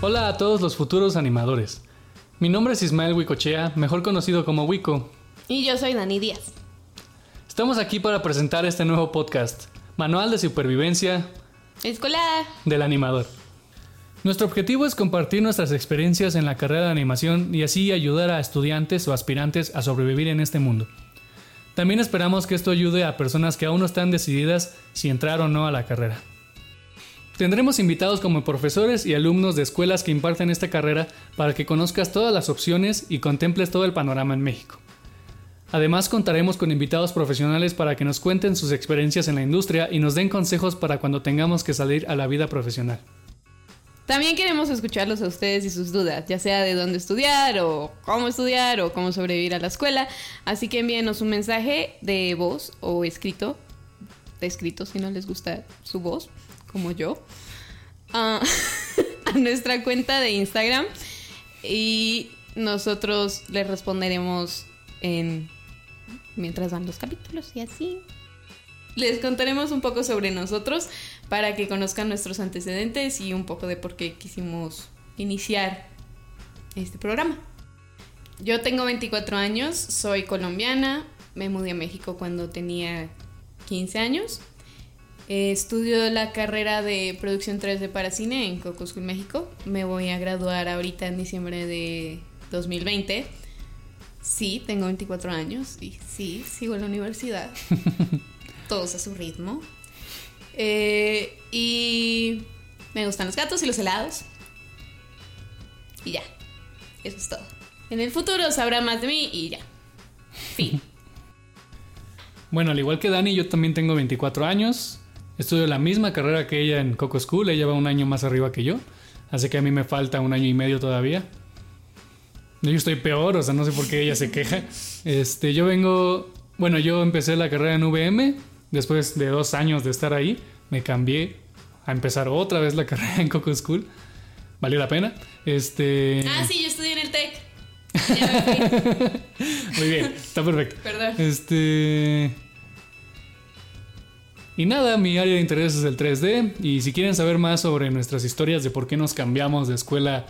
Hola a todos los futuros animadores. Mi nombre es Ismael Wicochea, mejor conocido como Wico. Y yo soy Dani Díaz. Estamos aquí para presentar este nuevo podcast, Manual de Supervivencia Escolar. del Animador. Nuestro objetivo es compartir nuestras experiencias en la carrera de animación y así ayudar a estudiantes o aspirantes a sobrevivir en este mundo. También esperamos que esto ayude a personas que aún no están decididas si entrar o no a la carrera. Tendremos invitados como profesores y alumnos de escuelas que imparten esta carrera para que conozcas todas las opciones y contemples todo el panorama en México. Además contaremos con invitados profesionales para que nos cuenten sus experiencias en la industria y nos den consejos para cuando tengamos que salir a la vida profesional. También queremos escucharlos a ustedes y sus dudas, ya sea de dónde estudiar o cómo estudiar o cómo sobrevivir a la escuela. Así que envíenos un mensaje de voz o escrito, de escrito si no les gusta su voz, como yo, a, nuestra cuenta de Instagram y nosotros les responderemos en mientras van los capítulos y así. Les contaremos un poco sobre nosotros para que conozcan nuestros antecedentes y un poco de por qué quisimos iniciar este programa. Yo tengo 24 años, soy colombiana, me mudé a México cuando tenía 15 años. Eh, estudio la carrera de producción 3D para cine en Coco School, México. Me voy a graduar ahorita en diciembre de 2020. Sí, tengo 24 años y sí, sigo en la universidad. Todos a su ritmo. Eh, y me gustan los gatos y los helados. Y ya. Eso es todo. En el futuro sabrá más de mí y ya. Fin. Bueno, al igual que Dani, yo también tengo 24 años. Estudio la misma carrera que ella en Coco School. Ella va un año más arriba que yo. Así que a mí me falta un año y medio todavía. Yo estoy peor, o sea, no sé por qué ella se queja. Este, yo vengo. Bueno, yo empecé la carrera en VM. Después de dos años de estar ahí, me cambié a empezar otra vez la carrera en Coco School. Valió la pena. Este. Ah, sí, yo estudié en el TEC. Muy bien, está perfecto. Perdón. Este. Y nada, mi área de interés es el 3D. Y si quieren saber más sobre nuestras historias de por qué nos cambiamos de escuela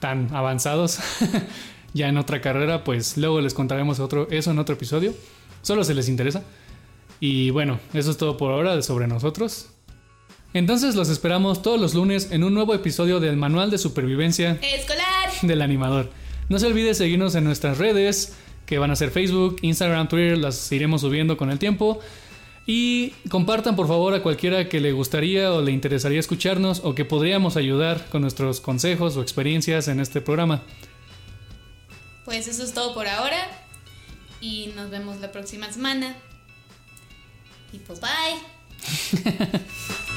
tan avanzados ya en otra carrera, pues luego les contaremos otro, eso en otro episodio. Solo se les interesa. Y bueno, eso es todo por ahora sobre nosotros. Entonces los esperamos todos los lunes en un nuevo episodio del Manual de Supervivencia Escolar. del animador. No se olvide seguirnos en nuestras redes, que van a ser Facebook, Instagram, Twitter, las iremos subiendo con el tiempo. Y compartan por favor a cualquiera que le gustaría o le interesaría escucharnos o que podríamos ayudar con nuestros consejos o experiencias en este programa. Pues eso es todo por ahora. Y nos vemos la próxima semana. Y pues bye.